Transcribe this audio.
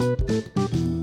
Thank you.